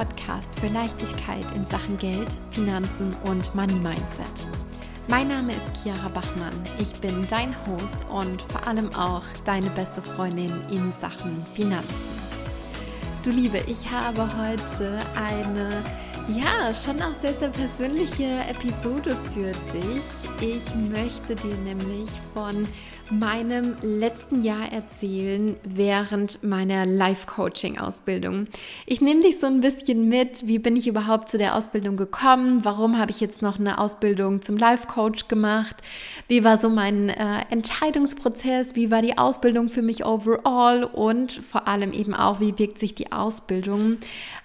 Podcast für Leichtigkeit in Sachen Geld, Finanzen und Money Mindset. Mein Name ist Chiara Bachmann. Ich bin dein Host und vor allem auch deine beste Freundin in Sachen Finanzen. Du Liebe, ich habe heute eine ja, schon auch sehr, sehr persönliche Episode für dich. Ich möchte dir nämlich von meinem letzten Jahr erzählen während meiner Life-Coaching-Ausbildung. Ich nehme dich so ein bisschen mit, wie bin ich überhaupt zu der Ausbildung gekommen, warum habe ich jetzt noch eine Ausbildung zum Life-Coach gemacht, wie war so mein äh, Entscheidungsprozess, wie war die Ausbildung für mich overall? Und vor allem eben auch, wie wirkt sich die Ausbildung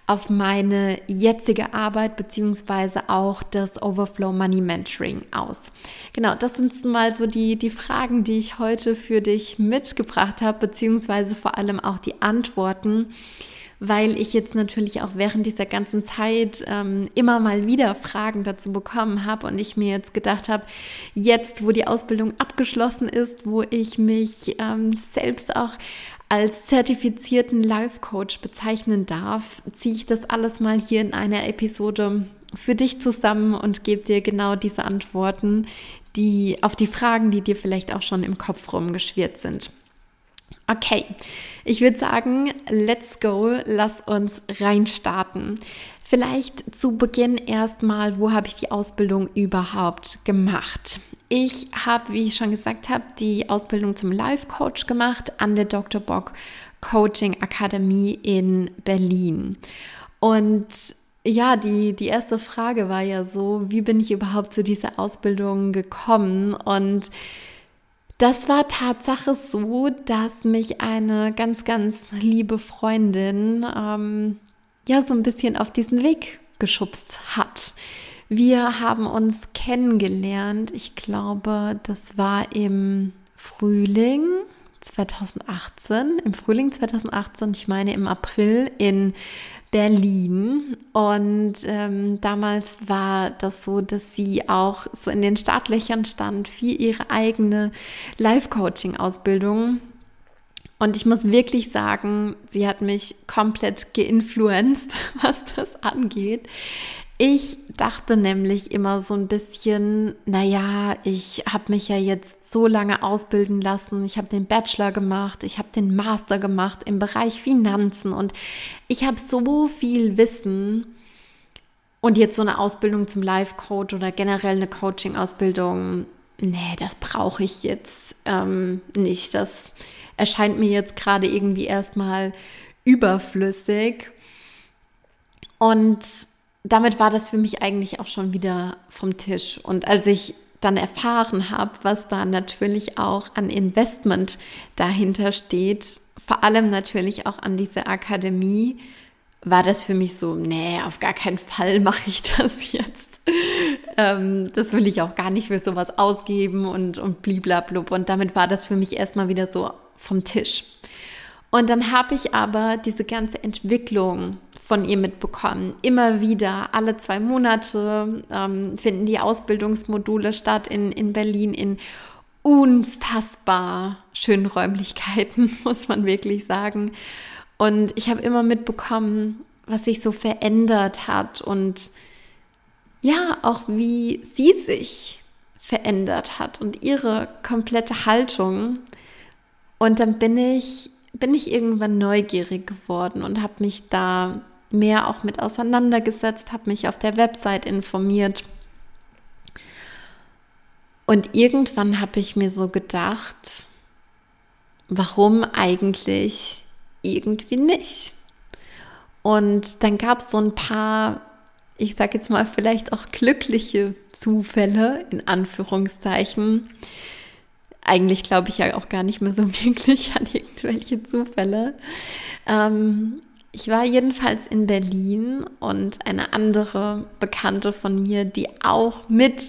auf meine jetzige Arbeit beziehungsweise auch das Overflow Money Mentoring aus. Genau, das sind mal so die, die Fragen, die ich heute für dich mitgebracht habe, beziehungsweise vor allem auch die Antworten, weil ich jetzt natürlich auch während dieser ganzen Zeit ähm, immer mal wieder Fragen dazu bekommen habe und ich mir jetzt gedacht habe, jetzt, wo die Ausbildung abgeschlossen ist, wo ich mich ähm, selbst auch als zertifizierten Life Coach bezeichnen darf, ziehe ich das alles mal hier in einer Episode für dich zusammen und gebe dir genau diese Antworten, die auf die Fragen, die dir vielleicht auch schon im Kopf rumgeschwirrt sind. Okay, ich würde sagen, let's go, lass uns reinstarten. Vielleicht zu Beginn erstmal, wo habe ich die Ausbildung überhaupt gemacht? Ich habe, wie ich schon gesagt habe, die Ausbildung zum Life Coach gemacht an der Dr. Bock Coaching Akademie in Berlin. Und ja, die, die erste Frage war ja so, wie bin ich überhaupt zu dieser Ausbildung gekommen? Und das war Tatsache so, dass mich eine ganz, ganz liebe Freundin ähm, ja so ein bisschen auf diesen Weg geschubst hat. Wir haben uns kennengelernt, ich glaube, das war im Frühling 2018, im Frühling 2018, ich meine im April in Berlin. Und ähm, damals war das so, dass sie auch so in den Startlöchern stand für ihre eigene Life-Coaching-Ausbildung. Und ich muss wirklich sagen, sie hat mich komplett geinfluenced, was das angeht. Ich dachte nämlich immer so ein bisschen, naja, ich habe mich ja jetzt so lange ausbilden lassen, ich habe den Bachelor gemacht, ich habe den Master gemacht im Bereich Finanzen und ich habe so viel Wissen und jetzt so eine Ausbildung zum Life-Coach oder generell eine Coaching-Ausbildung, nee, das brauche ich jetzt ähm, nicht. Das erscheint mir jetzt gerade irgendwie erstmal überflüssig. Und damit war das für mich eigentlich auch schon wieder vom Tisch. Und als ich dann erfahren habe, was da natürlich auch an Investment dahinter steht, vor allem natürlich auch an diese Akademie, war das für mich so, nee, auf gar keinen Fall mache ich das jetzt. ähm, das will ich auch gar nicht für sowas ausgeben und, und bliblablub. Und damit war das für mich erstmal wieder so vom Tisch. Und dann habe ich aber diese ganze Entwicklung von ihr mitbekommen. Immer wieder, alle zwei Monate ähm, finden die Ausbildungsmodule statt in, in Berlin in unfassbar schönen Räumlichkeiten, muss man wirklich sagen. Und ich habe immer mitbekommen, was sich so verändert hat und ja, auch wie sie sich verändert hat und ihre komplette Haltung. Und dann bin ich, bin ich irgendwann neugierig geworden und habe mich da mehr auch mit auseinandergesetzt, habe mich auf der Website informiert. Und irgendwann habe ich mir so gedacht, warum eigentlich irgendwie nicht? Und dann gab es so ein paar, ich sage jetzt mal vielleicht auch glückliche Zufälle in Anführungszeichen. Eigentlich glaube ich ja auch gar nicht mehr so wirklich an irgendwelche Zufälle. Ähm, ich war jedenfalls in Berlin und eine andere Bekannte von mir, die auch mit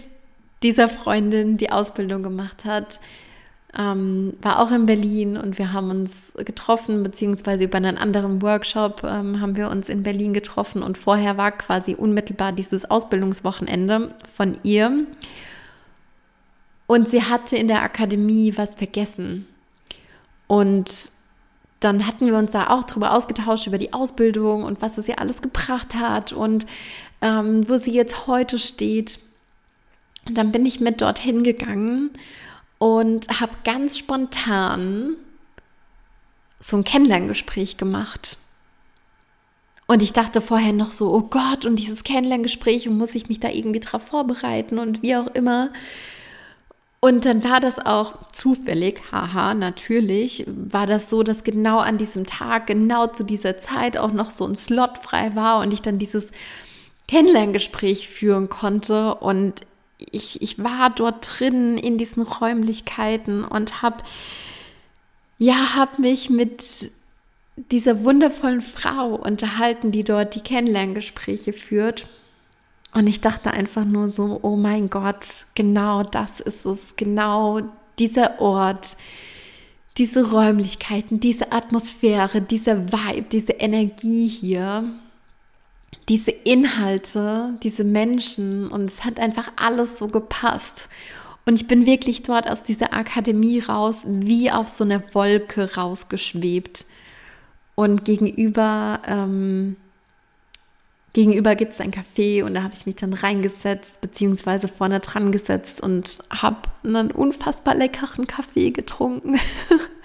dieser Freundin die Ausbildung gemacht hat, ähm, war auch in Berlin und wir haben uns getroffen, beziehungsweise über einen anderen Workshop ähm, haben wir uns in Berlin getroffen und vorher war quasi unmittelbar dieses Ausbildungswochenende von ihr. Und sie hatte in der Akademie was vergessen. Und dann hatten wir uns da auch drüber ausgetauscht, über die Ausbildung und was es ihr alles gebracht hat und ähm, wo sie jetzt heute steht. Und dann bin ich mit dorthin gegangen und habe ganz spontan so ein Kennenlerngespräch gemacht. Und ich dachte vorher noch so, oh Gott, und dieses Kennenlerngespräch, und muss ich mich da irgendwie drauf vorbereiten und wie auch immer. Und dann war das auch zufällig, haha, natürlich, war das so, dass genau an diesem Tag, genau zu dieser Zeit auch noch so ein Slot frei war und ich dann dieses Kennenlerngespräch führen konnte. Und ich, ich war dort drin in diesen Räumlichkeiten und habe, ja, habe mich mit dieser wundervollen Frau unterhalten, die dort die Kennenlerngespräche führt. Und ich dachte einfach nur so, oh mein Gott, genau das ist es, genau dieser Ort, diese Räumlichkeiten, diese Atmosphäre, dieser Vibe, diese Energie hier, diese Inhalte, diese Menschen und es hat einfach alles so gepasst. Und ich bin wirklich dort aus dieser Akademie raus, wie auf so einer Wolke rausgeschwebt. Und gegenüber, ähm, gegenüber gibt es ein Café und da habe ich mich dann reingesetzt, beziehungsweise vorne dran gesetzt und habe einen unfassbar leckeren Kaffee getrunken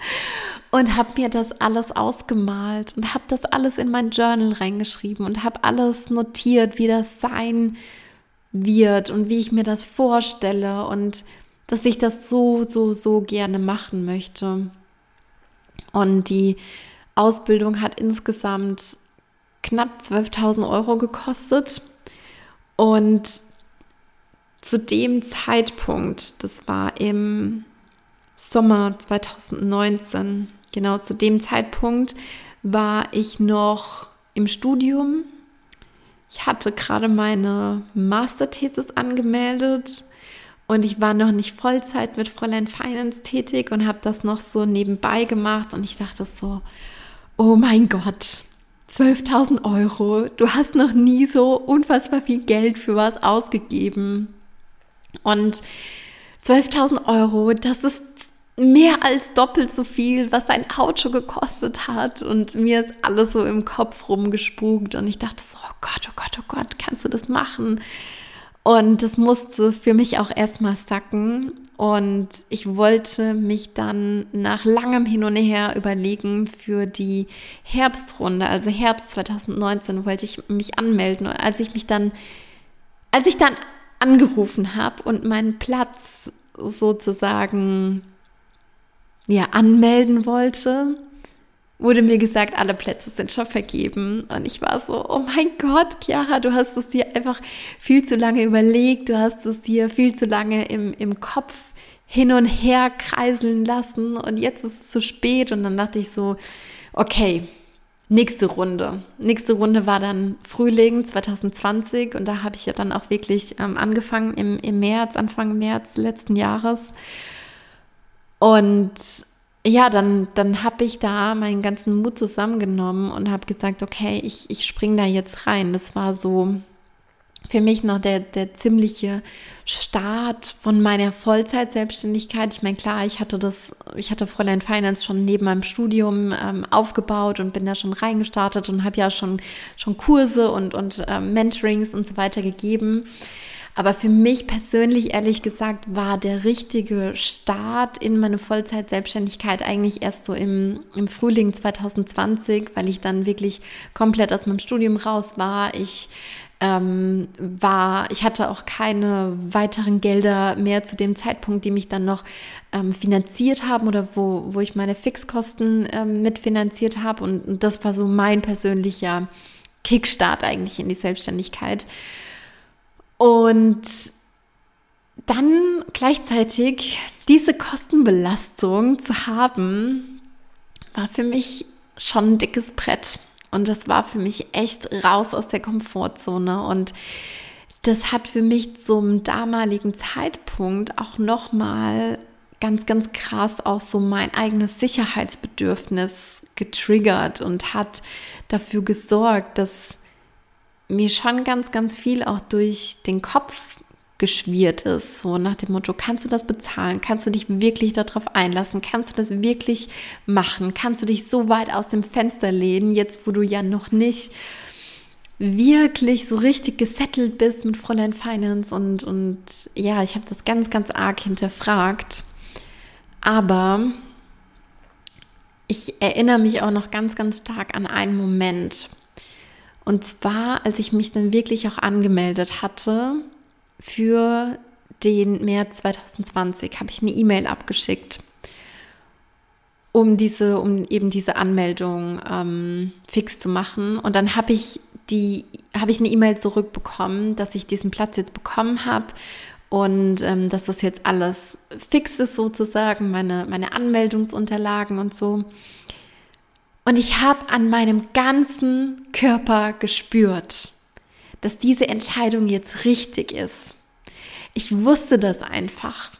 und habe mir das alles ausgemalt und habe das alles in mein Journal reingeschrieben und habe alles notiert, wie das sein wird und wie ich mir das vorstelle und dass ich das so, so, so gerne machen möchte. Und die Ausbildung hat insgesamt knapp 12.000 Euro gekostet. Und zu dem Zeitpunkt, das war im Sommer 2019, genau zu dem Zeitpunkt war ich noch im Studium. Ich hatte gerade meine Masterthesis angemeldet und ich war noch nicht Vollzeit mit Fräulein Finance tätig und habe das noch so nebenbei gemacht und ich dachte so, oh mein Gott, 12.000 Euro, du hast noch nie so unfassbar viel Geld für was ausgegeben. Und 12.000 Euro, das ist mehr als doppelt so viel, was ein Auto gekostet hat. Und mir ist alles so im Kopf rumgespukt. Und ich dachte so, oh Gott, oh Gott, oh Gott, kannst du das machen? Und das musste für mich auch erstmal sacken. Und ich wollte mich dann nach langem Hin und Her überlegen für die Herbstrunde, also Herbst 2019 wollte ich mich anmelden. Und als ich mich dann, als ich dann angerufen habe und meinen Platz sozusagen ja anmelden wollte, wurde mir gesagt, alle Plätze sind schon vergeben. Und ich war so, oh mein Gott, Chiara, du hast es dir einfach viel zu lange überlegt, du hast es dir viel zu lange im, im Kopf hin und her kreiseln lassen und jetzt ist es zu spät. Und dann dachte ich so, okay, nächste Runde. Nächste Runde war dann Frühling 2020 und da habe ich ja dann auch wirklich ähm, angefangen im, im März, Anfang März letzten Jahres. Und ja, dann, dann habe ich da meinen ganzen Mut zusammengenommen und habe gesagt, okay, ich, ich springe da jetzt rein. Das war so für mich noch der, der ziemliche Start von meiner Vollzeit-Selbstständigkeit. Ich meine, klar, ich hatte das, ich hatte Fräulein Finance schon neben meinem Studium ähm, aufgebaut und bin da schon reingestartet und habe ja schon, schon Kurse und, und ähm, Mentorings und so weiter gegeben. Aber für mich persönlich, ehrlich gesagt, war der richtige Start in meine Vollzeit-Selbstständigkeit eigentlich erst so im, im Frühling 2020, weil ich dann wirklich komplett aus meinem Studium raus war. Ich ähm, war, ich hatte auch keine weiteren Gelder mehr zu dem Zeitpunkt, die mich dann noch ähm, finanziert haben oder wo, wo ich meine Fixkosten ähm, mitfinanziert habe. Und, und das war so mein persönlicher Kickstart eigentlich in die Selbstständigkeit. Und dann gleichzeitig diese Kostenbelastung zu haben, war für mich schon ein dickes Brett. Und das war für mich echt raus aus der Komfortzone. Und das hat für mich zum damaligen Zeitpunkt auch nochmal ganz, ganz krass auch so mein eigenes Sicherheitsbedürfnis getriggert und hat dafür gesorgt, dass mir schon ganz, ganz viel auch durch den Kopf geschwirrt ist, so nach dem Motto, kannst du das bezahlen? Kannst du dich wirklich darauf einlassen? Kannst du das wirklich machen? Kannst du dich so weit aus dem Fenster lehnen, jetzt wo du ja noch nicht wirklich so richtig gesettelt bist mit Fräulein Finance und, und ja, ich habe das ganz, ganz arg hinterfragt. Aber ich erinnere mich auch noch ganz, ganz stark an einen Moment. Und zwar, als ich mich dann wirklich auch angemeldet hatte für den März 2020, habe ich eine E-Mail abgeschickt, um diese, um eben diese Anmeldung ähm, fix zu machen. Und dann habe ich die, habe ich eine E-Mail zurückbekommen, dass ich diesen Platz jetzt bekommen habe und ähm, dass das jetzt alles fix ist sozusagen, meine, meine Anmeldungsunterlagen und so. Und ich habe an meinem ganzen Körper gespürt, dass diese Entscheidung jetzt richtig ist. Ich wusste das einfach.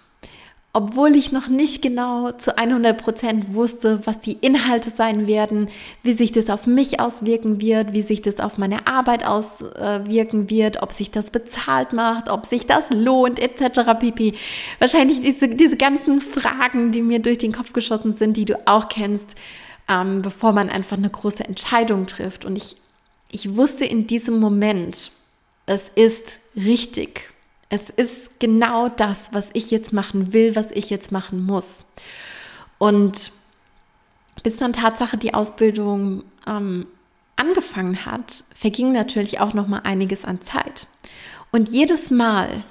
Obwohl ich noch nicht genau zu 100 Prozent wusste, was die Inhalte sein werden, wie sich das auf mich auswirken wird, wie sich das auf meine Arbeit auswirken wird, ob sich das bezahlt macht, ob sich das lohnt, etc. pp. Wahrscheinlich diese, diese ganzen Fragen, die mir durch den Kopf geschossen sind, die du auch kennst, ähm, bevor man einfach eine große Entscheidung trifft. Und ich, ich wusste in diesem Moment, es ist richtig. Es ist genau das, was ich jetzt machen will, was ich jetzt machen muss. Und bis dann Tatsache die Ausbildung ähm, angefangen hat, verging natürlich auch noch mal einiges an Zeit. Und jedes Mal,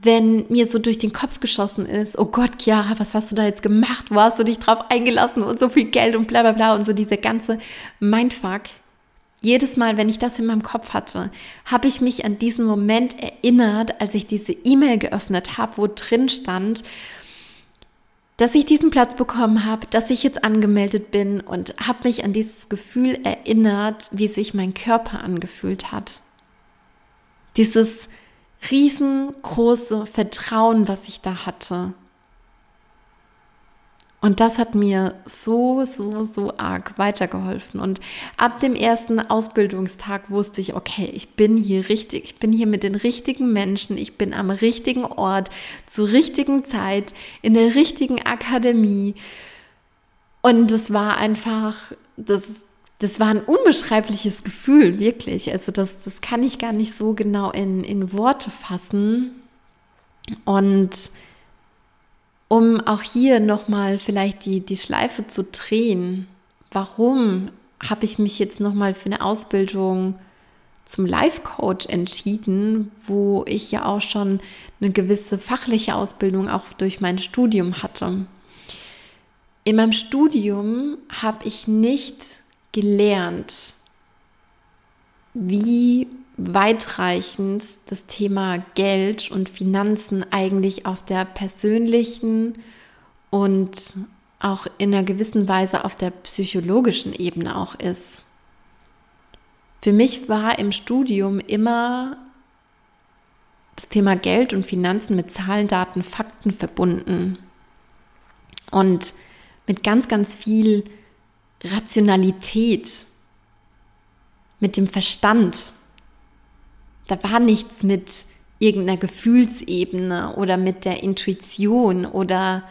wenn mir so durch den Kopf geschossen ist, oh Gott, Chiara, was hast du da jetzt gemacht? Wo hast du dich drauf eingelassen und so viel Geld und bla bla bla und so diese ganze Mindfuck. Jedes Mal, wenn ich das in meinem Kopf hatte, habe ich mich an diesen Moment erinnert, als ich diese E-Mail geöffnet habe, wo drin stand, dass ich diesen Platz bekommen habe, dass ich jetzt angemeldet bin und habe mich an dieses Gefühl erinnert, wie sich mein Körper angefühlt hat. Dieses riesengroße Vertrauen, was ich da hatte. Und das hat mir so, so, so arg weitergeholfen. Und ab dem ersten Ausbildungstag wusste ich, okay, ich bin hier richtig, ich bin hier mit den richtigen Menschen, ich bin am richtigen Ort, zur richtigen Zeit, in der richtigen Akademie. Und es war einfach, das das war ein unbeschreibliches Gefühl, wirklich. Also das, das kann ich gar nicht so genau in, in Worte fassen. Und um auch hier nochmal vielleicht die, die Schleife zu drehen, warum habe ich mich jetzt nochmal für eine Ausbildung zum Life Coach entschieden, wo ich ja auch schon eine gewisse fachliche Ausbildung auch durch mein Studium hatte. In meinem Studium habe ich nicht gelernt, wie weitreichend das Thema Geld und Finanzen eigentlich auf der persönlichen und auch in einer gewissen Weise auf der psychologischen Ebene auch ist. Für mich war im Studium immer das Thema Geld und Finanzen mit Zahlen, Daten, Fakten verbunden und mit ganz, ganz viel Rationalität, mit dem Verstand. Da war nichts mit irgendeiner Gefühlsebene oder mit der Intuition oder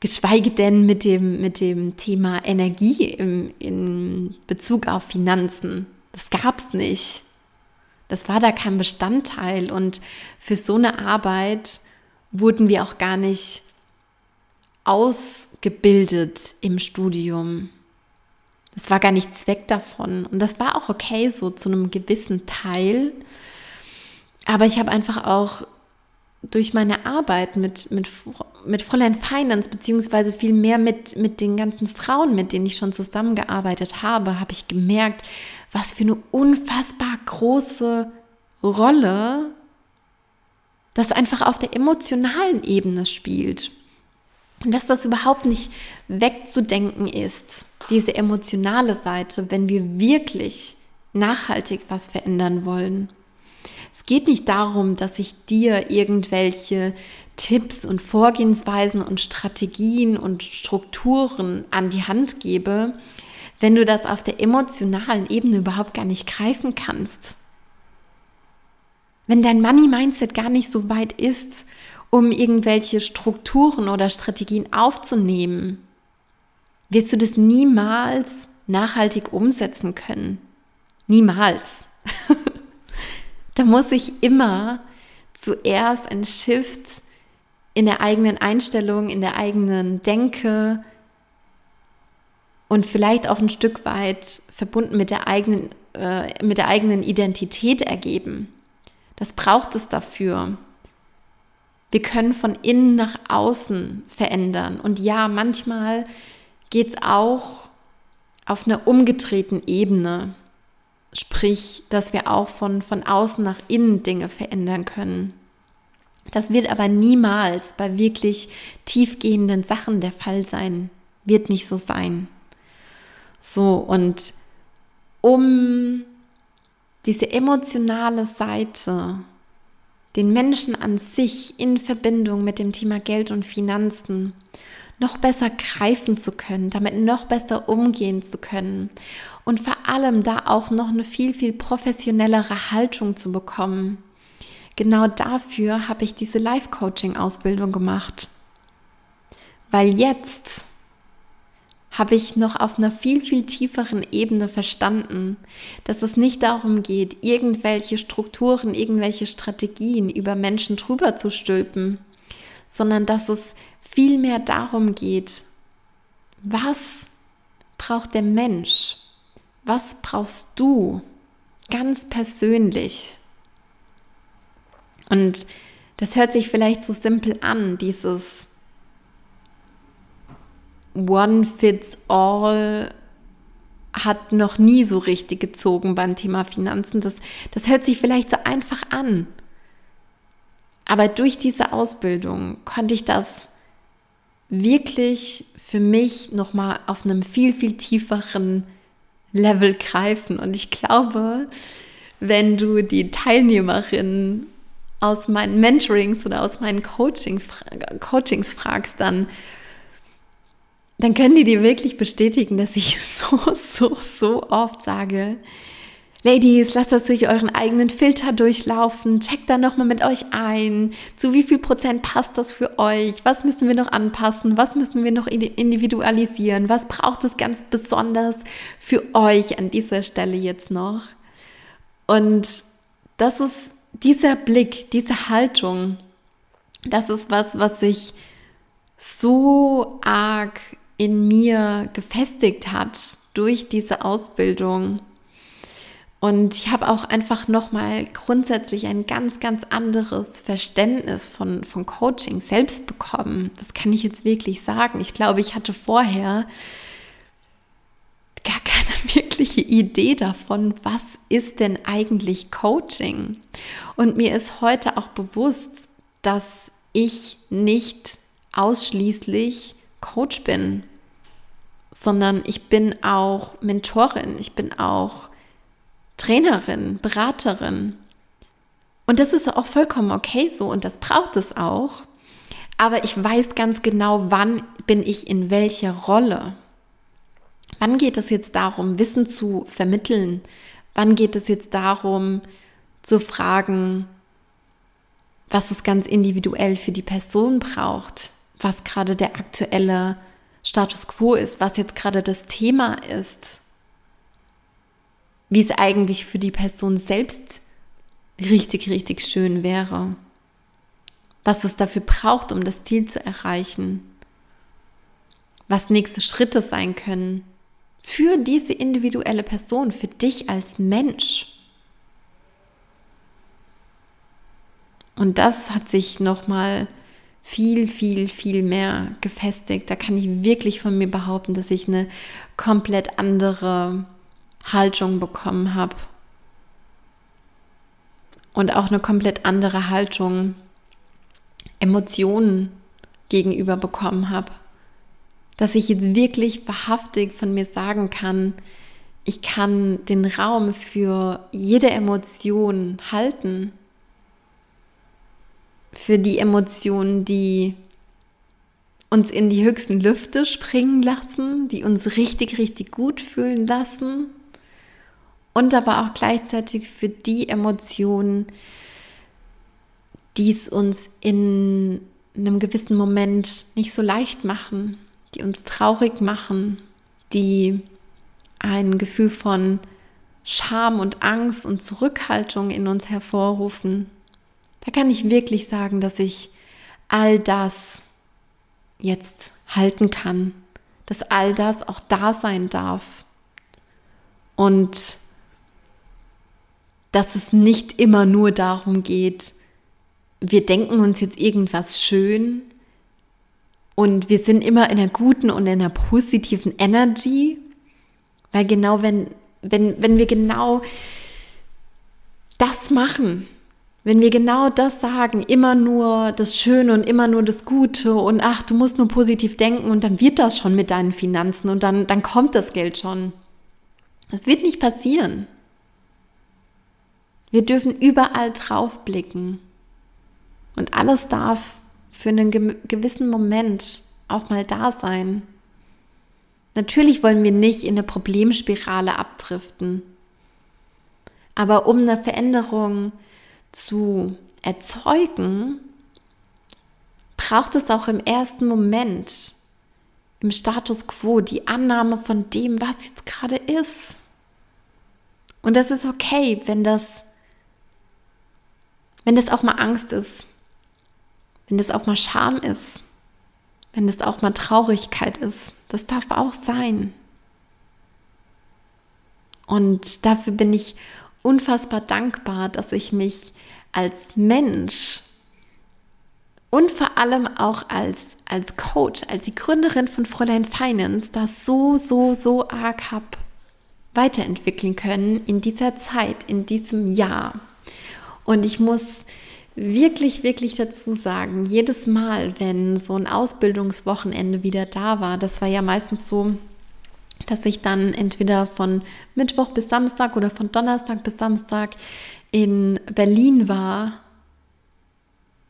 geschweige denn mit dem, mit dem Thema Energie im, in Bezug auf Finanzen. Das gab es nicht. Das war da kein Bestandteil. Und für so eine Arbeit wurden wir auch gar nicht ausgebildet im Studium. Das war gar nicht Zweck davon. Und das war auch okay so zu einem gewissen Teil. Aber ich habe einfach auch durch meine Arbeit mit, mit, mit Fräulein Finance, beziehungsweise viel mehr mit, mit den ganzen Frauen, mit denen ich schon zusammengearbeitet habe, habe ich gemerkt, was für eine unfassbar große Rolle das einfach auf der emotionalen Ebene spielt. Und dass das überhaupt nicht wegzudenken ist, diese emotionale Seite, wenn wir wirklich nachhaltig was verändern wollen. Es geht nicht darum, dass ich dir irgendwelche Tipps und Vorgehensweisen und Strategien und Strukturen an die Hand gebe, wenn du das auf der emotionalen Ebene überhaupt gar nicht greifen kannst. wenn dein Money-Mindset gar nicht so weit ist, um irgendwelche Strukturen oder Strategien aufzunehmen, wirst du das niemals nachhaltig umsetzen können. Niemals. da muss ich immer zuerst ein Shift in der eigenen Einstellung, in der eigenen Denke und vielleicht auch ein Stück weit verbunden mit der eigenen, äh, mit der eigenen Identität ergeben. Das braucht es dafür. Wir können von innen nach außen verändern. Und ja, manchmal geht es auch auf einer umgedrehten Ebene. Sprich, dass wir auch von, von außen nach innen Dinge verändern können. Das wird aber niemals bei wirklich tiefgehenden Sachen der Fall sein. Wird nicht so sein. So, und um diese emotionale Seite, den Menschen an sich in Verbindung mit dem Thema Geld und Finanzen noch besser greifen zu können, damit noch besser umgehen zu können und vor allem da auch noch eine viel, viel professionellere Haltung zu bekommen. Genau dafür habe ich diese Life-Coaching-Ausbildung gemacht. Weil jetzt habe ich noch auf einer viel, viel tieferen Ebene verstanden, dass es nicht darum geht, irgendwelche Strukturen, irgendwelche Strategien über Menschen drüber zu stülpen, sondern dass es vielmehr darum geht, was braucht der Mensch? Was brauchst du ganz persönlich? Und das hört sich vielleicht so simpel an, dieses One Fits All hat noch nie so richtig gezogen beim Thema Finanzen. Das, das hört sich vielleicht so einfach an. Aber durch diese Ausbildung konnte ich das wirklich für mich nochmal auf einem viel, viel tieferen Level greifen. Und ich glaube, wenn du die Teilnehmerinnen aus meinen Mentorings oder aus meinen Coaching, Coachings fragst, dann dann können die dir wirklich bestätigen, dass ich so, so, so oft sage, Ladies, lasst das durch euren eigenen Filter durchlaufen. Checkt da nochmal mit euch ein. Zu wie viel Prozent passt das für euch? Was müssen wir noch anpassen? Was müssen wir noch individualisieren? Was braucht es ganz besonders für euch an dieser Stelle jetzt noch? Und das ist dieser Blick, diese Haltung, das ist was, was sich so arg in mir gefestigt hat durch diese Ausbildung. Und ich habe auch einfach nochmal grundsätzlich ein ganz, ganz anderes Verständnis von, von Coaching selbst bekommen. Das kann ich jetzt wirklich sagen. Ich glaube, ich hatte vorher gar keine wirkliche Idee davon, was ist denn eigentlich Coaching. Und mir ist heute auch bewusst, dass ich nicht ausschließlich Coach bin, sondern ich bin auch Mentorin, ich bin auch Trainerin, Beraterin. Und das ist auch vollkommen okay so und das braucht es auch. Aber ich weiß ganz genau, wann bin ich in welcher Rolle. Wann geht es jetzt darum, Wissen zu vermitteln? Wann geht es jetzt darum, zu fragen, was es ganz individuell für die Person braucht? Was gerade der aktuelle Status quo ist, was jetzt gerade das Thema ist, wie es eigentlich für die Person selbst richtig, richtig schön wäre, was es dafür braucht, um das Ziel zu erreichen, was nächste Schritte sein können für diese individuelle Person, für dich als Mensch. Und das hat sich nochmal mal viel, viel, viel mehr gefestigt. Da kann ich wirklich von mir behaupten, dass ich eine komplett andere Haltung bekommen habe. Und auch eine komplett andere Haltung Emotionen gegenüber bekommen habe. Dass ich jetzt wirklich wahrhaftig von mir sagen kann, ich kann den Raum für jede Emotion halten für die Emotionen, die uns in die höchsten Lüfte springen lassen, die uns richtig, richtig gut fühlen lassen und aber auch gleichzeitig für die Emotionen, die es uns in einem gewissen Moment nicht so leicht machen, die uns traurig machen, die ein Gefühl von Scham und Angst und Zurückhaltung in uns hervorrufen. Da kann ich wirklich sagen, dass ich all das jetzt halten kann, dass all das auch da sein darf. Und dass es nicht immer nur darum geht, wir denken uns jetzt irgendwas schön und wir sind immer in einer guten und in einer positiven Energy, weil genau wenn, wenn, wenn wir genau das machen, wenn wir genau das sagen, immer nur das Schöne und immer nur das Gute und ach, du musst nur positiv denken und dann wird das schon mit deinen Finanzen und dann, dann kommt das Geld schon. Das wird nicht passieren. Wir dürfen überall drauf blicken. Und alles darf für einen gewissen Moment auch mal da sein. Natürlich wollen wir nicht in eine Problemspirale abdriften. Aber um eine Veränderung zu erzeugen, braucht es auch im ersten Moment, im Status quo, die Annahme von dem, was jetzt gerade ist. Und das ist okay, wenn das, wenn das auch mal Angst ist, wenn das auch mal Scham ist, wenn das auch mal Traurigkeit ist. Das darf auch sein. Und dafür bin ich unfassbar dankbar, dass ich mich als Mensch und vor allem auch als, als Coach, als die Gründerin von Fräulein Finance, das so, so, so arg habe weiterentwickeln können in dieser Zeit, in diesem Jahr. Und ich muss wirklich, wirklich dazu sagen, jedes Mal, wenn so ein Ausbildungswochenende wieder da war, das war ja meistens so, dass ich dann entweder von Mittwoch bis Samstag oder von Donnerstag bis Samstag in Berlin war.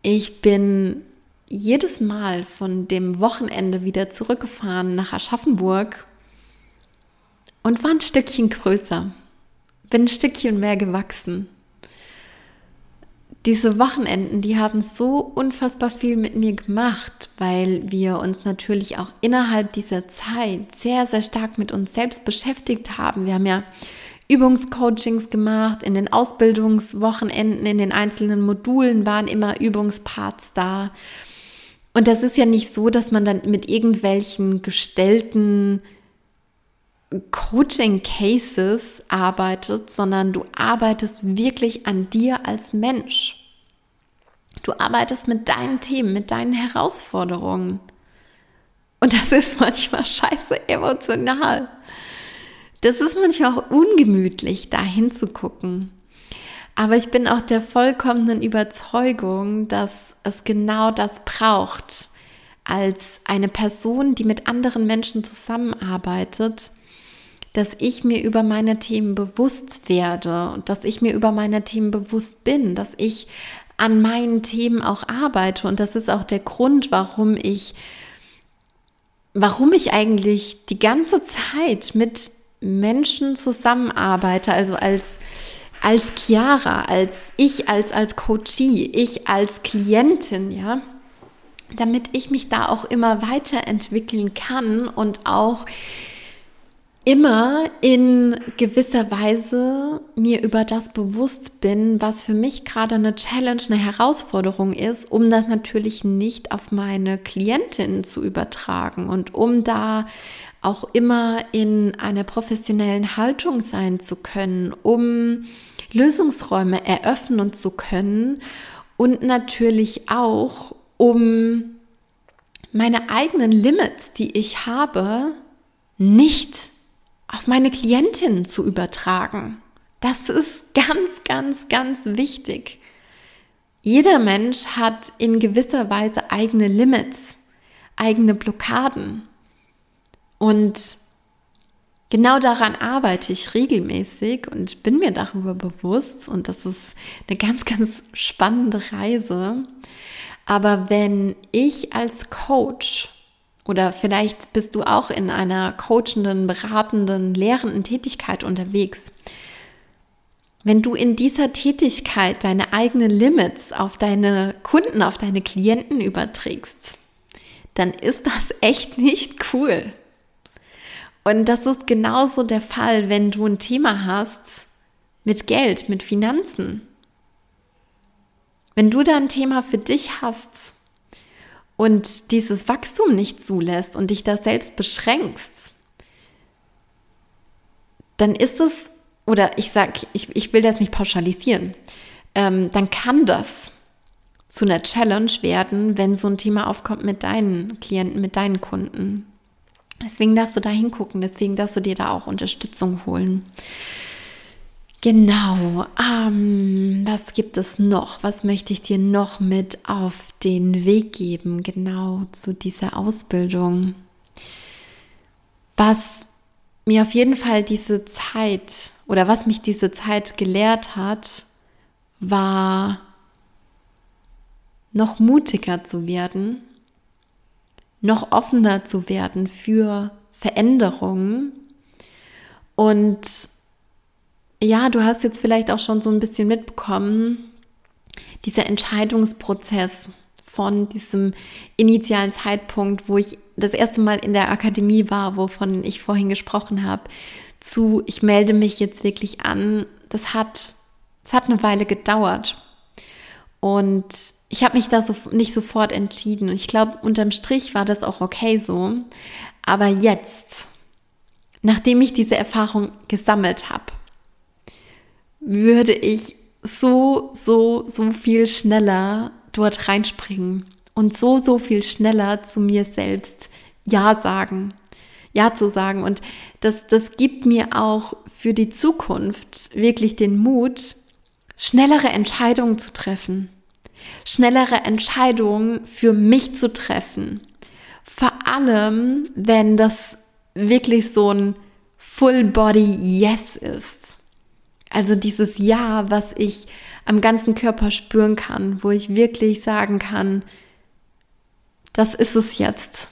Ich bin jedes Mal von dem Wochenende wieder zurückgefahren nach Aschaffenburg und war ein Stückchen größer, bin ein Stückchen mehr gewachsen. Diese Wochenenden, die haben so unfassbar viel mit mir gemacht, weil wir uns natürlich auch innerhalb dieser Zeit sehr, sehr stark mit uns selbst beschäftigt haben. Wir haben ja Übungscoachings gemacht, in den Ausbildungswochenenden, in den einzelnen Modulen waren immer Übungsparts da. Und das ist ja nicht so, dass man dann mit irgendwelchen gestellten Coaching-Cases arbeitet, sondern du arbeitest wirklich an dir als Mensch. Du arbeitest mit deinen Themen, mit deinen Herausforderungen. Und das ist manchmal scheiße emotional. Das ist manchmal auch ungemütlich, da hinzugucken. Aber ich bin auch der vollkommenen Überzeugung, dass es genau das braucht, als eine Person, die mit anderen Menschen zusammenarbeitet, dass ich mir über meine Themen bewusst werde und dass ich mir über meine Themen bewusst bin, dass ich an meinen Themen auch arbeite. Und das ist auch der Grund, warum ich, warum ich eigentlich die ganze Zeit mit Menschen zusammenarbeite, also als, als Chiara, als ich, als, als Coachie, ich als Klientin, ja, damit ich mich da auch immer weiterentwickeln kann und auch immer in gewisser Weise mir über das bewusst bin, was für mich gerade eine Challenge, eine Herausforderung ist, um das natürlich nicht auf meine Klientin zu übertragen und um da auch immer in einer professionellen Haltung sein zu können, um Lösungsräume eröffnen zu können und natürlich auch um meine eigenen Limits, die ich habe, nicht auf meine Klientin zu übertragen. Das ist ganz, ganz, ganz wichtig. Jeder Mensch hat in gewisser Weise eigene Limits, eigene Blockaden. Und genau daran arbeite ich regelmäßig und bin mir darüber bewusst. Und das ist eine ganz, ganz spannende Reise. Aber wenn ich als Coach oder vielleicht bist du auch in einer coachenden, beratenden, lehrenden Tätigkeit unterwegs. wenn du in dieser Tätigkeit deine eigenen Limits auf deine Kunden, auf deine Klienten überträgst, dann ist das echt nicht cool. Und das ist genauso der Fall, wenn du ein Thema hast mit Geld, mit Finanzen. Wenn du da ein Thema für dich hast und dieses Wachstum nicht zulässt und dich da selbst beschränkst, dann ist es, oder ich sage, ich, ich will das nicht pauschalisieren, ähm, dann kann das zu einer Challenge werden, wenn so ein Thema aufkommt mit deinen Klienten, mit deinen Kunden. Deswegen darfst du da hingucken, deswegen darfst du dir da auch Unterstützung holen. Genau, ähm, was gibt es noch? Was möchte ich dir noch mit auf den Weg geben, genau zu dieser Ausbildung? Was mir auf jeden Fall diese Zeit oder was mich diese Zeit gelehrt hat, war noch mutiger zu werden, noch offener zu werden für Veränderungen und ja, du hast jetzt vielleicht auch schon so ein bisschen mitbekommen, dieser Entscheidungsprozess von diesem initialen Zeitpunkt, wo ich das erste Mal in der Akademie war, wovon ich vorhin gesprochen habe, zu ich melde mich jetzt wirklich an, das hat, das hat eine Weile gedauert. Und ich habe mich da so nicht sofort entschieden. Ich glaube, unterm Strich war das auch okay so. Aber jetzt, nachdem ich diese Erfahrung gesammelt habe, würde ich so, so, so viel schneller dort reinspringen und so, so viel schneller zu mir selbst Ja sagen. Ja zu sagen. Und das, das gibt mir auch für die Zukunft wirklich den Mut, schnellere Entscheidungen zu treffen. Schnellere Entscheidungen für mich zu treffen. Vor allem, wenn das wirklich so ein Full Body Yes ist. Also dieses Ja, was ich am ganzen Körper spüren kann, wo ich wirklich sagen kann, das ist es jetzt.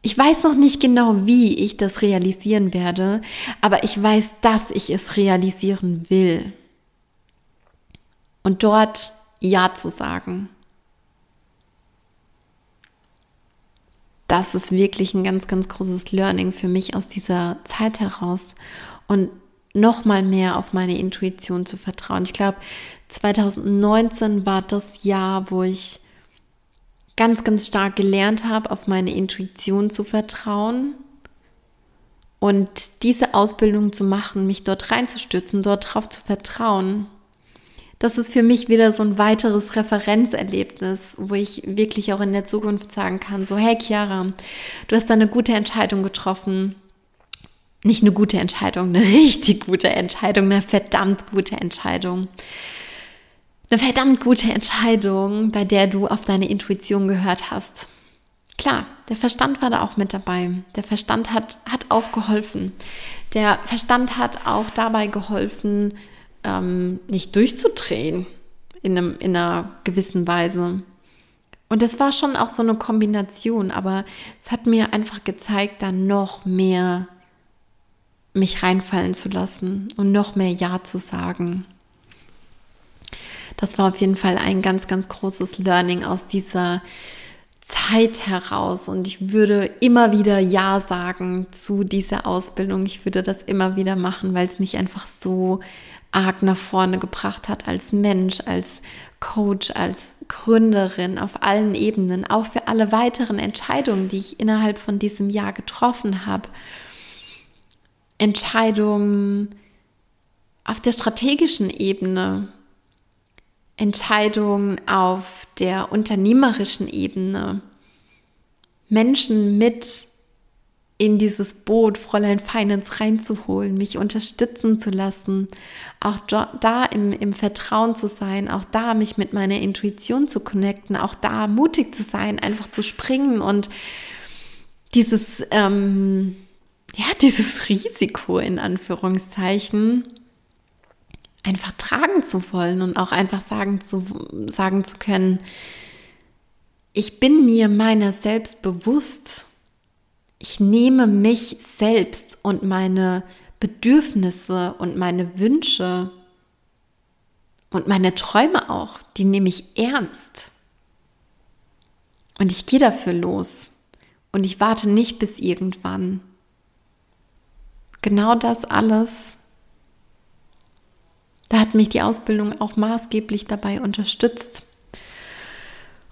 Ich weiß noch nicht genau, wie ich das realisieren werde, aber ich weiß, dass ich es realisieren will. Und dort Ja zu sagen. Das ist wirklich ein ganz, ganz großes Learning für mich aus dieser Zeit heraus. Und noch mal mehr auf meine Intuition zu vertrauen. Ich glaube, 2019 war das Jahr, wo ich ganz, ganz stark gelernt habe, auf meine Intuition zu vertrauen und diese Ausbildung zu machen, mich dort reinzustürzen, dort drauf zu vertrauen. Das ist für mich wieder so ein weiteres Referenzerlebnis, wo ich wirklich auch in der Zukunft sagen kann, so, hey Chiara, du hast da eine gute Entscheidung getroffen nicht eine gute Entscheidung, eine richtig gute Entscheidung, eine verdammt gute Entscheidung. Eine verdammt gute Entscheidung, bei der du auf deine Intuition gehört hast. Klar, der Verstand war da auch mit dabei. Der Verstand hat, hat auch geholfen. Der Verstand hat auch dabei geholfen, ähm, nicht durchzudrehen in, einem, in einer gewissen Weise. Und es war schon auch so eine Kombination, aber es hat mir einfach gezeigt, da noch mehr mich reinfallen zu lassen und noch mehr Ja zu sagen. Das war auf jeden Fall ein ganz, ganz großes Learning aus dieser Zeit heraus. Und ich würde immer wieder Ja sagen zu dieser Ausbildung. Ich würde das immer wieder machen, weil es mich einfach so arg nach vorne gebracht hat als Mensch, als Coach, als Gründerin auf allen Ebenen, auch für alle weiteren Entscheidungen, die ich innerhalb von diesem Jahr getroffen habe. Entscheidungen auf der strategischen Ebene, Entscheidungen auf der unternehmerischen Ebene, Menschen mit in dieses Boot Fräulein Finance reinzuholen, mich unterstützen zu lassen, auch da im, im Vertrauen zu sein, auch da mich mit meiner Intuition zu connecten, auch da mutig zu sein, einfach zu springen und dieses ähm, ja, dieses Risiko in Anführungszeichen einfach tragen zu wollen und auch einfach sagen zu, sagen zu können, ich bin mir meiner selbst bewusst. Ich nehme mich selbst und meine Bedürfnisse und meine Wünsche Und meine Träume auch, die nehme ich ernst. Und ich gehe dafür los. Und ich warte nicht bis irgendwann. Genau das alles, da hat mich die Ausbildung auch maßgeblich dabei unterstützt.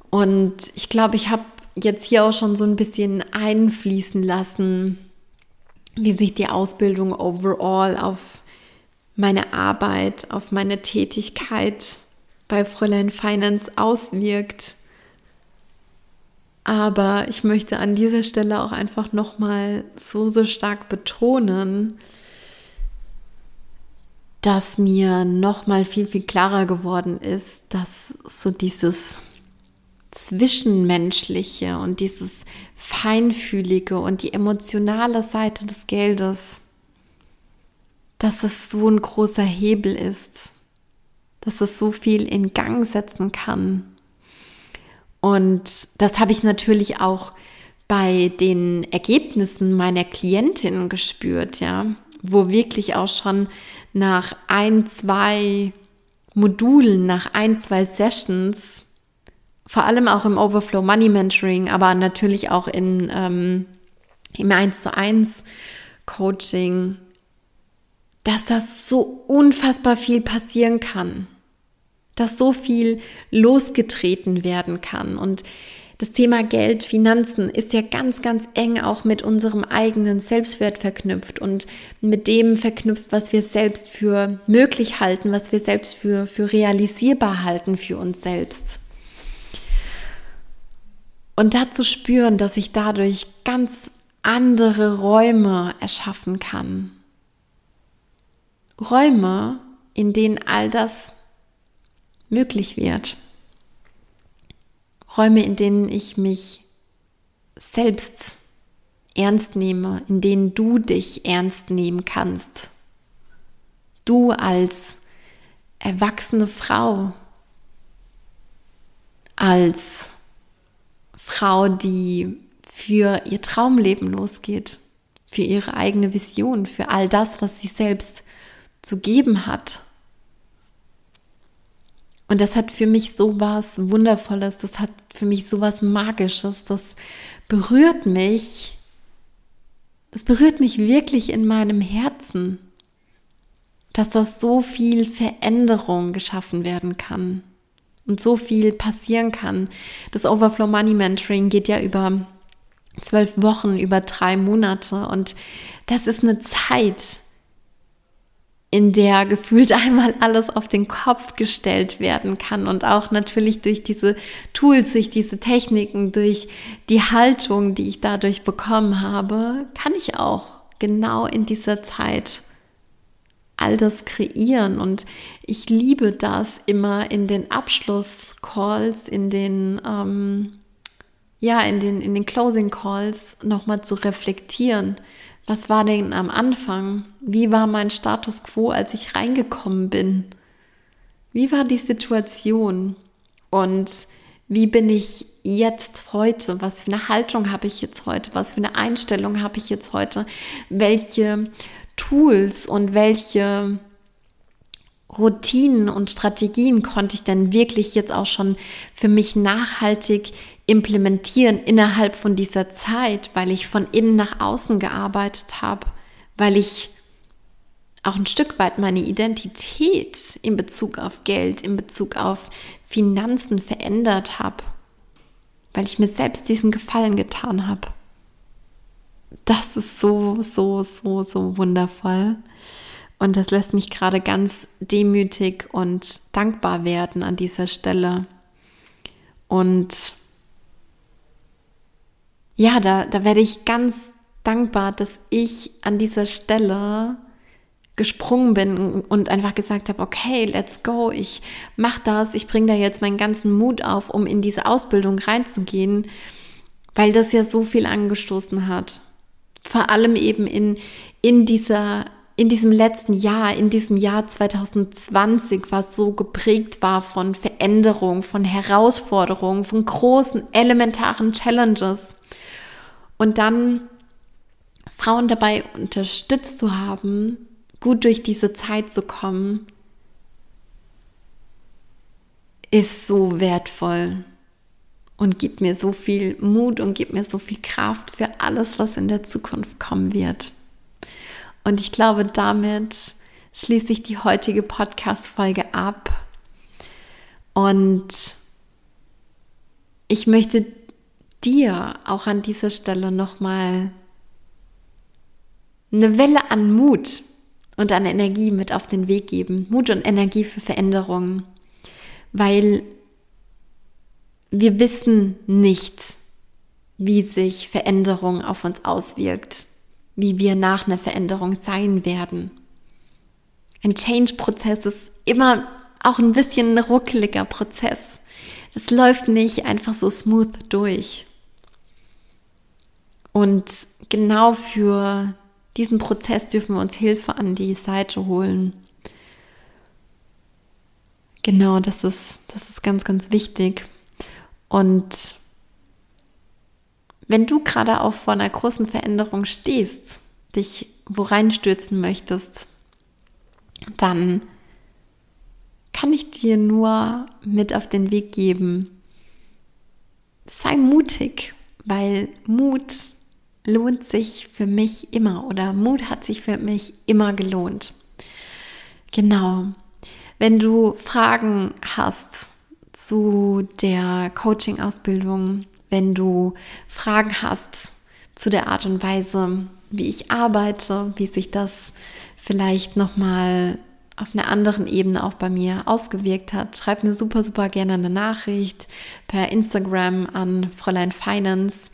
Und ich glaube, ich habe jetzt hier auch schon so ein bisschen einfließen lassen, wie sich die Ausbildung overall auf meine Arbeit, auf meine Tätigkeit bei Fräulein Finance auswirkt. Aber ich möchte an dieser Stelle auch einfach nochmal so, so stark betonen, dass mir nochmal viel, viel klarer geworden ist, dass so dieses Zwischenmenschliche und dieses Feinfühlige und die emotionale Seite des Geldes, dass es so ein großer Hebel ist, dass es so viel in Gang setzen kann. Und das habe ich natürlich auch bei den Ergebnissen meiner Klientinnen gespürt, ja, wo wirklich auch schon nach ein, zwei Modulen, nach ein, zwei Sessions vor allem auch im Overflow Money Mentoring, aber natürlich auch in, ähm, im 1 zu 1 Coaching, dass das so unfassbar viel passieren kann, dass so viel losgetreten werden kann. Und das Thema Geld, Finanzen ist ja ganz, ganz eng auch mit unserem eigenen Selbstwert verknüpft und mit dem verknüpft, was wir selbst für möglich halten, was wir selbst für, für realisierbar halten für uns selbst. Und dazu spüren, dass ich dadurch ganz andere Räume erschaffen kann. Räume, in denen all das möglich wird. Räume, in denen ich mich selbst ernst nehme, in denen du dich ernst nehmen kannst. Du als erwachsene Frau, als Frau, die für ihr Traumleben losgeht, für ihre eigene Vision, für all das, was sie selbst zu geben hat. Und das hat für mich so was Wundervolles, das hat für mich so was Magisches, das berührt mich, das berührt mich wirklich in meinem Herzen, dass das so viel Veränderung geschaffen werden kann und so viel passieren kann. Das Overflow Money Mentoring geht ja über zwölf Wochen, über drei Monate und das ist eine Zeit, in der gefühlt einmal alles auf den Kopf gestellt werden kann und auch natürlich durch diese Tools, durch diese Techniken, durch die Haltung, die ich dadurch bekommen habe, kann ich auch genau in dieser Zeit all das kreieren. Und ich liebe das immer in den Abschlusscalls, in den, ähm, ja, in den, in den Closing Calls nochmal zu reflektieren. Was war denn am Anfang? Wie war mein Status quo, als ich reingekommen bin? Wie war die Situation? Und wie bin ich jetzt heute? Was für eine Haltung habe ich jetzt heute? Was für eine Einstellung habe ich jetzt heute? Welche Tools und welche Routinen und Strategien konnte ich denn wirklich jetzt auch schon für mich nachhaltig implementieren innerhalb von dieser Zeit, weil ich von innen nach außen gearbeitet habe, weil ich auch ein Stück weit meine Identität in Bezug auf Geld, in Bezug auf Finanzen verändert habe, weil ich mir selbst diesen Gefallen getan habe das ist so, so, so, so wundervoll. Und das lässt mich gerade ganz demütig und dankbar werden an dieser Stelle. Und ja, da, da werde ich ganz dankbar, dass ich an dieser Stelle gesprungen bin und einfach gesagt habe, okay, let's go, ich mache das, ich bringe da jetzt meinen ganzen Mut auf, um in diese Ausbildung reinzugehen, weil das ja so viel angestoßen hat vor allem eben in, in dieser in diesem letzten Jahr, in diesem Jahr 2020, was so geprägt war von Veränderung, von Herausforderungen, von großen elementaren Challenges. Und dann Frauen dabei unterstützt zu haben, gut durch diese Zeit zu kommen, ist so wertvoll und gibt mir so viel Mut und gibt mir so viel Kraft für alles, was in der Zukunft kommen wird. Und ich glaube, damit schließe ich die heutige Podcast-Folge ab. Und ich möchte dir auch an dieser Stelle nochmal eine Welle an Mut und an Energie mit auf den Weg geben. Mut und Energie für Veränderungen. Weil wir wissen nicht, wie sich Veränderung auf uns auswirkt, wie wir nach einer Veränderung sein werden. Ein Change-Prozess ist immer auch ein bisschen ein ruckeliger Prozess. Das läuft nicht einfach so smooth durch. Und genau für diesen Prozess dürfen wir uns Hilfe an die Seite holen. Genau, das ist, das ist ganz, ganz wichtig. Und wenn du gerade auch vor einer großen Veränderung stehst, dich wo reinstürzen möchtest, dann kann ich dir nur mit auf den Weg geben, sei mutig, weil Mut lohnt sich für mich immer oder Mut hat sich für mich immer gelohnt. Genau. Wenn du Fragen hast zu der Coaching-Ausbildung, wenn du Fragen hast zu der Art und Weise, wie ich arbeite, wie sich das vielleicht nochmal auf einer anderen Ebene auch bei mir ausgewirkt hat, schreib mir super, super gerne eine Nachricht per Instagram an Fräulein Finance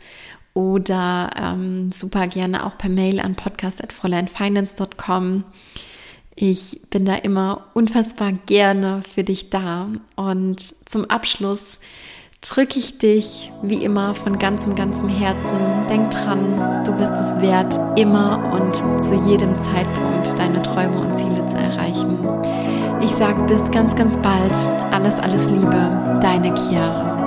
oder ähm, super gerne auch per Mail an podcast.fräuleinfinance.com. Ich bin da immer unfassbar gerne für dich da. Und zum Abschluss drücke ich dich wie immer von ganzem, ganzem Herzen. Denk dran, du bist es wert, immer und zu jedem Zeitpunkt deine Träume und Ziele zu erreichen. Ich sage bis ganz, ganz bald. Alles, alles Liebe, deine Chiara.